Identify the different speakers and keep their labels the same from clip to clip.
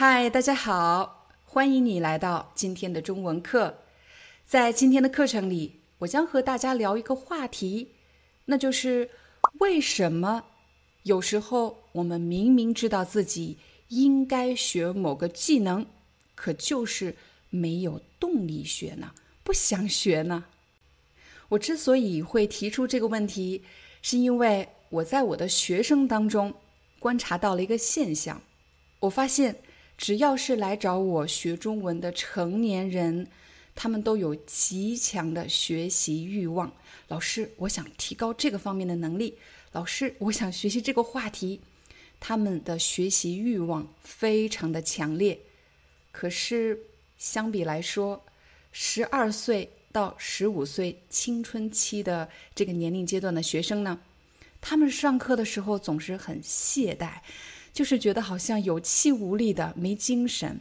Speaker 1: 嗨，大家好，欢迎你来到今天的中文课。在今天的课程里，我将和大家聊一个话题，那就是为什么有时候我们明明知道自己应该学某个技能，可就是没有动力学呢？不想学呢？我之所以会提出这个问题，是因为我在我的学生当中观察到了一个现象，我发现。只要是来找我学中文的成年人，他们都有极强的学习欲望。老师，我想提高这个方面的能力。老师，我想学习这个话题。他们的学习欲望非常的强烈。可是，相比来说，十二岁到十五岁青春期的这个年龄阶段的学生呢，他们上课的时候总是很懈怠。就是觉得好像有气无力的，没精神，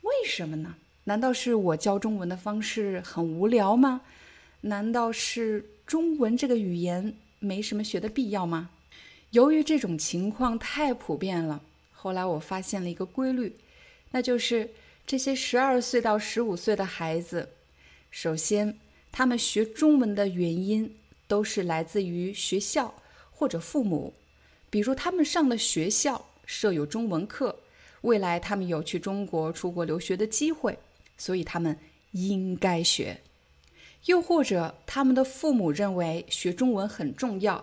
Speaker 1: 为什么呢？难道是我教中文的方式很无聊吗？难道是中文这个语言没什么学的必要吗？由于这种情况太普遍了，后来我发现了一个规律，那就是这些十二岁到十五岁的孩子，首先他们学中文的原因都是来自于学校或者父母。比如他们上的学校设有中文课，未来他们有去中国出国留学的机会，所以他们应该学；又或者他们的父母认为学中文很重要，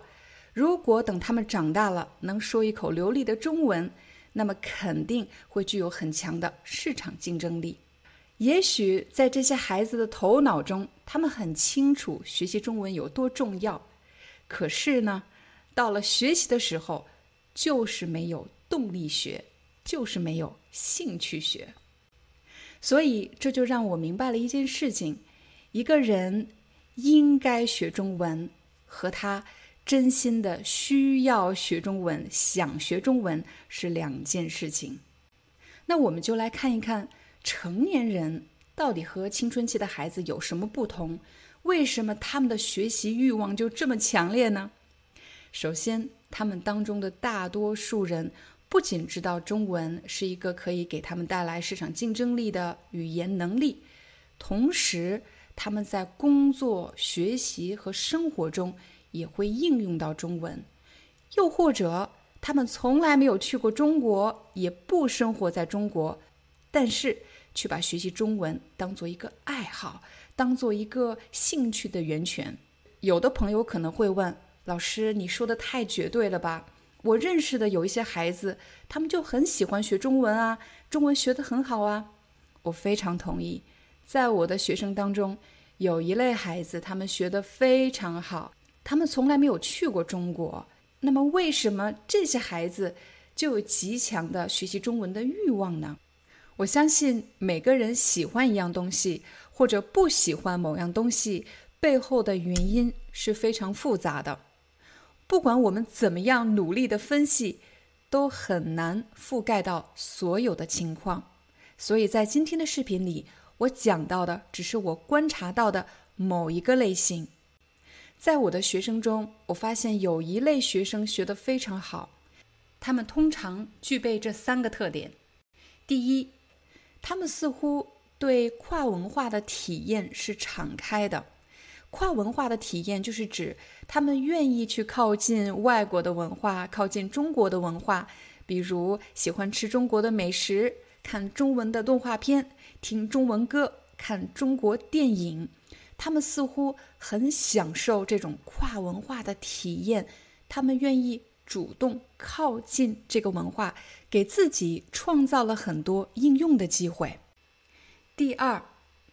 Speaker 1: 如果等他们长大了能说一口流利的中文，那么肯定会具有很强的市场竞争力。也许在这些孩子的头脑中，他们很清楚学习中文有多重要，可是呢？到了学习的时候，就是没有动力学，就是没有兴趣学。所以这就让我明白了一件事情：一个人应该学中文，和他真心的需要学中文、想学中文是两件事情。那我们就来看一看成年人到底和青春期的孩子有什么不同？为什么他们的学习欲望就这么强烈呢？首先，他们当中的大多数人不仅知道中文是一个可以给他们带来市场竞争力的语言能力，同时他们在工作、学习和生活中也会应用到中文。又或者，他们从来没有去过中国，也不生活在中国，但是却把学习中文当做一个爱好，当做一个兴趣的源泉。有的朋友可能会问。老师，你说的太绝对了吧？我认识的有一些孩子，他们就很喜欢学中文啊，中文学得很好啊。我非常同意，在我的学生当中，有一类孩子，他们学得非常好，他们从来没有去过中国。那么，为什么这些孩子就有极强的学习中文的欲望呢？我相信每个人喜欢一样东西，或者不喜欢某样东西，背后的原因是非常复杂的。不管我们怎么样努力的分析，都很难覆盖到所有的情况。所以在今天的视频里，我讲到的只是我观察到的某一个类型。在我的学生中，我发现有一类学生学得非常好，他们通常具备这三个特点：第一，他们似乎对跨文化的体验是敞开的。跨文化的体验就是指他们愿意去靠近外国的文化，靠近中国的文化，比如喜欢吃中国的美食，看中文的动画片，听中文歌，看中国电影。他们似乎很享受这种跨文化的体验，他们愿意主动靠近这个文化，给自己创造了很多应用的机会。第二。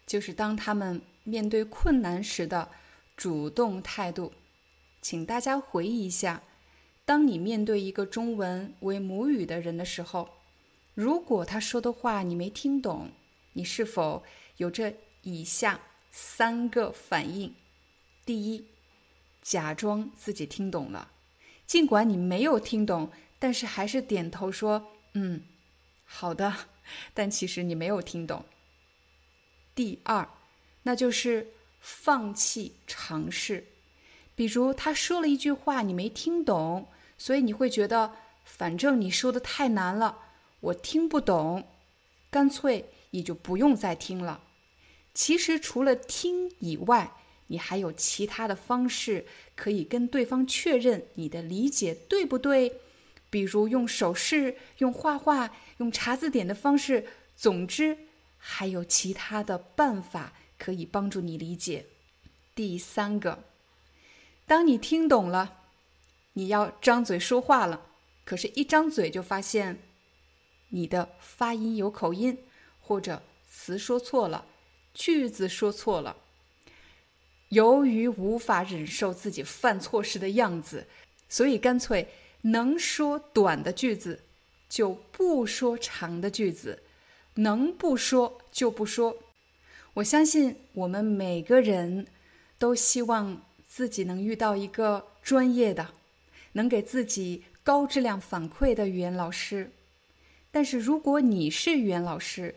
Speaker 1: 就是当他们面对困难时的主动态度。请大家回忆一下，当你面对一个中文为母语的人的时候，如果他说的话你没听懂，你是否有这以下三个反应？第一，假装自己听懂了，尽管你没有听懂，但是还是点头说：“嗯，好的。”但其实你没有听懂。第二，那就是放弃尝试。比如他说了一句话你没听懂，所以你会觉得反正你说的太难了，我听不懂，干脆也就不用再听了。其实除了听以外，你还有其他的方式可以跟对方确认你的理解对不对，比如用手势、用画画、用查字典的方式。总之。还有其他的办法可以帮助你理解。第三个，当你听懂了，你要张嘴说话了，可是，一张嘴就发现你的发音有口音，或者词说错了，句子说错了。由于无法忍受自己犯错时的样子，所以干脆能说短的句子就不说长的句子。能不说就不说。我相信我们每个人都希望自己能遇到一个专业的、能给自己高质量反馈的语言老师。但是如果你是语言老师，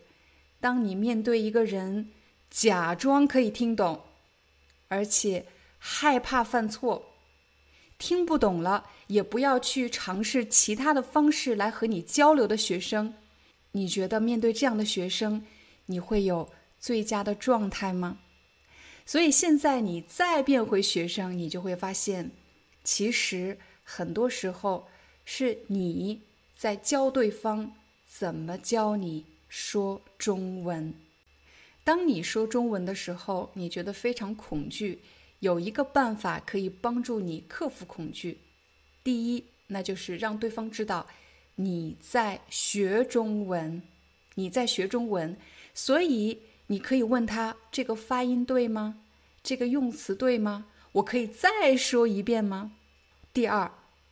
Speaker 1: 当你面对一个人假装可以听懂，而且害怕犯错，听不懂了也不要去尝试其他的方式来和你交流的学生。你觉得面对这样的学生，你会有最佳的状态吗？所以现在你再变回学生，你就会发现，其实很多时候是你在教对方怎么教你说中文。当你说中文的时候，你觉得非常恐惧，有一个办法可以帮助你克服恐惧。第一，那就是让对方知道。你在学中文，你在学中文，所以你可以问他这个发音对吗？这个用词对吗？我可以再说一遍吗？第二，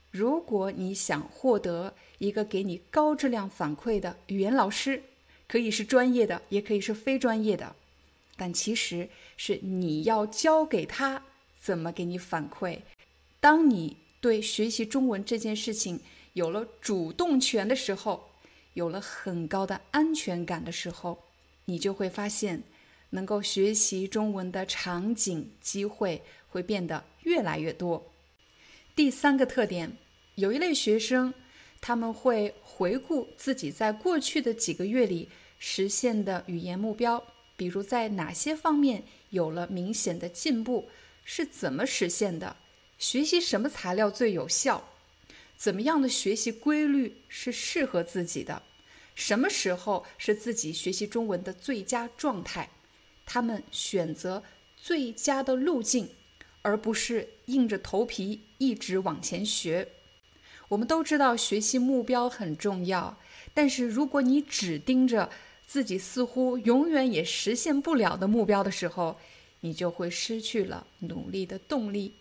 Speaker 1: 如果你想获得一个给你高质量反馈的语言老师，可以是专业的，也可以是非专业的，但其实是你要教给他怎么给你反馈。当你对学习中文这件事情，有了主动权的时候，有了很高的安全感的时候，你就会发现，能够学习中文的场景机会会变得越来越多。第三个特点，有一类学生，他们会回顾自己在过去的几个月里实现的语言目标，比如在哪些方面有了明显的进步，是怎么实现的，学习什么材料最有效。怎么样的学习规律是适合自己的？什么时候是自己学习中文的最佳状态？他们选择最佳的路径，而不是硬着头皮一直往前学。我们都知道学习目标很重要，但是如果你只盯着自己似乎永远也实现不了的目标的时候，你就会失去了努力的动力。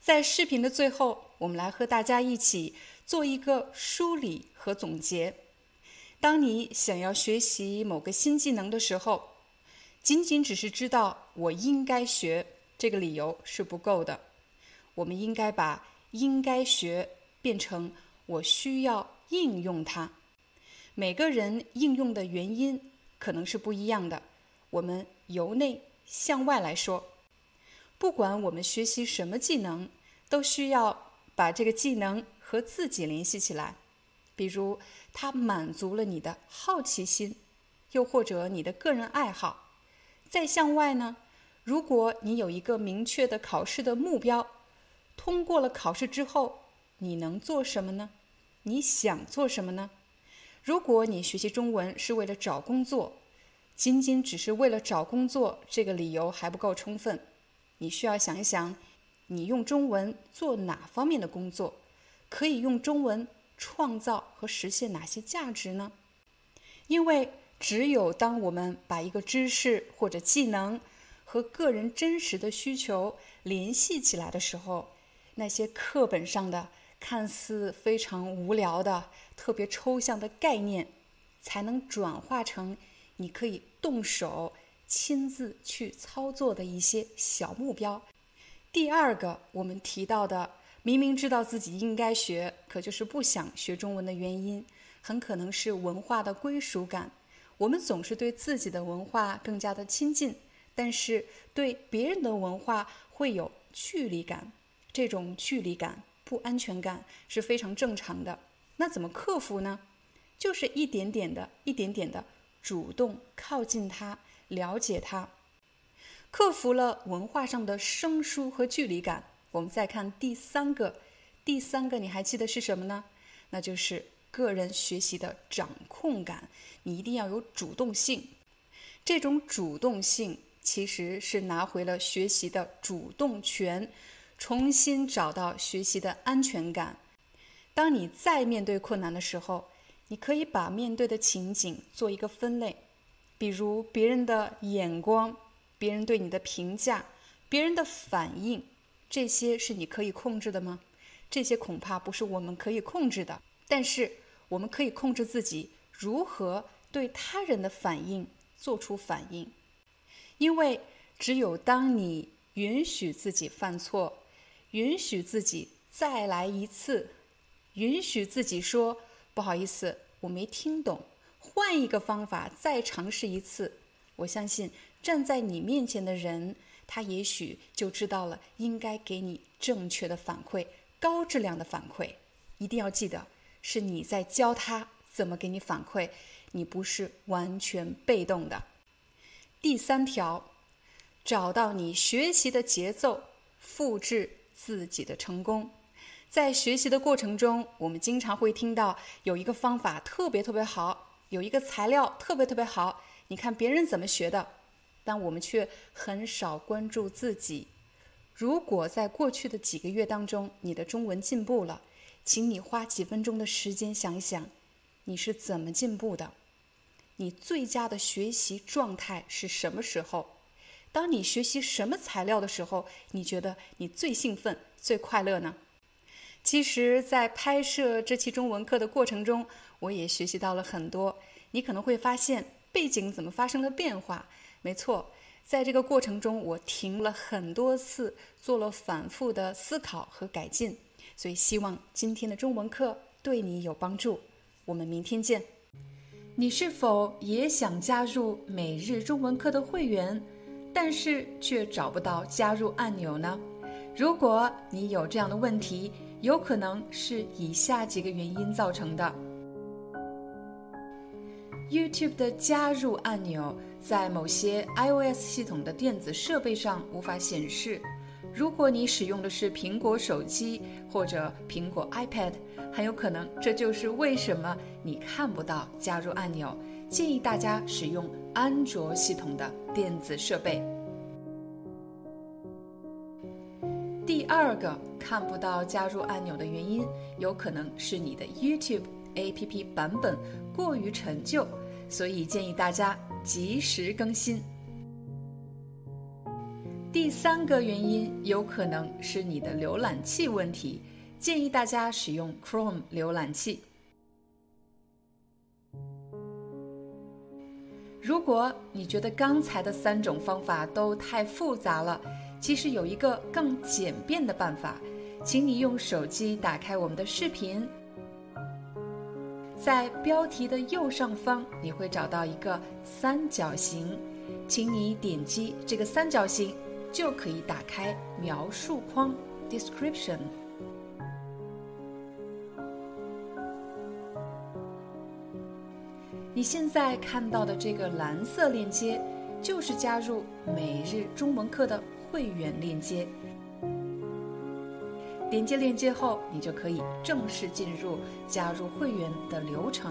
Speaker 1: 在视频的最后，我们来和大家一起做一个梳理和总结。当你想要学习某个新技能的时候，仅仅只是知道我应该学这个理由是不够的。我们应该把应该学变成我需要应用它。每个人应用的原因可能是不一样的。我们由内向外来说。不管我们学习什么技能，都需要把这个技能和自己联系起来。比如，它满足了你的好奇心，又或者你的个人爱好。再向外呢，如果你有一个明确的考试的目标，通过了考试之后，你能做什么呢？你想做什么呢？如果你学习中文是为了找工作，仅仅只是为了找工作，这个理由还不够充分。你需要想一想，你用中文做哪方面的工作，可以用中文创造和实现哪些价值呢？因为只有当我们把一个知识或者技能和个人真实的需求联系起来的时候，那些课本上的看似非常无聊的、特别抽象的概念，才能转化成你可以动手亲自去操作的一些小目标。第二个，我们提到的，明明知道自己应该学，可就是不想学中文的原因，很可能是文化的归属感。我们总是对自己的文化更加的亲近，但是对别人的文化会有距离感。这种距离感、不安全感是非常正常的。那怎么克服呢？就是一点点的、一点点的主动靠近他，了解他，克服了文化上的生疏和距离感。我们再看第三个，第三个你还记得是什么呢？那就是个人学习的掌控感。你一定要有主动性。这种主动性其实是拿回了学习的主动权。重新找到学习的安全感。当你再面对困难的时候，你可以把面对的情景做一个分类，比如别人的眼光、别人对你的评价、别人的反应，这些是你可以控制的吗？这些恐怕不是我们可以控制的。但是我们可以控制自己如何对他人的反应做出反应，因为只有当你允许自己犯错。允许自己再来一次，允许自己说不好意思，我没听懂，换一个方法再尝试一次。我相信站在你面前的人，他也许就知道了应该给你正确的反馈，高质量的反馈。一定要记得，是你在教他怎么给你反馈，你不是完全被动的。第三条，找到你学习的节奏，复制。自己的成功，在学习的过程中，我们经常会听到有一个方法特别特别好，有一个材料特别特别好。你看别人怎么学的，但我们却很少关注自己。如果在过去的几个月当中，你的中文进步了，请你花几分钟的时间想一想，你是怎么进步的？你最佳的学习状态是什么时候？当你学习什么材料的时候，你觉得你最兴奋、最快乐呢？其实，在拍摄这期中文课的过程中，我也学习到了很多。你可能会发现背景怎么发生了变化。没错，在这个过程中，我停了很多次，做了反复的思考和改进。所以，希望今天的中文课对你有帮助。我们明天见。你是否也想加入每日中文课的会员？但是却找不到加入按钮呢？如果你有这样的问题，有可能是以下几个原因造成的：YouTube 的加入按钮在某些 iOS 系统的电子设备上无法显示。如果你使用的是苹果手机或者苹果 iPad，很有可能这就是为什么你看不到加入按钮。建议大家使用安卓系统的电子设备。第二个看不到加入按钮的原因，有可能是你的 YouTube APP 版本过于陈旧，所以建议大家及时更新。第三个原因有可能是你的浏览器问题，建议大家使用 Chrome 浏览器。如果你觉得刚才的三种方法都太复杂了，其实有一个更简便的办法，请你用手机打开我们的视频，在标题的右上方你会找到一个三角形，请你点击这个三角形，就可以打开描述框 （description）。你现在看到的这个蓝色链接，就是加入每日中文课的会员链接。点击链接后，你就可以正式进入加入会员的流程。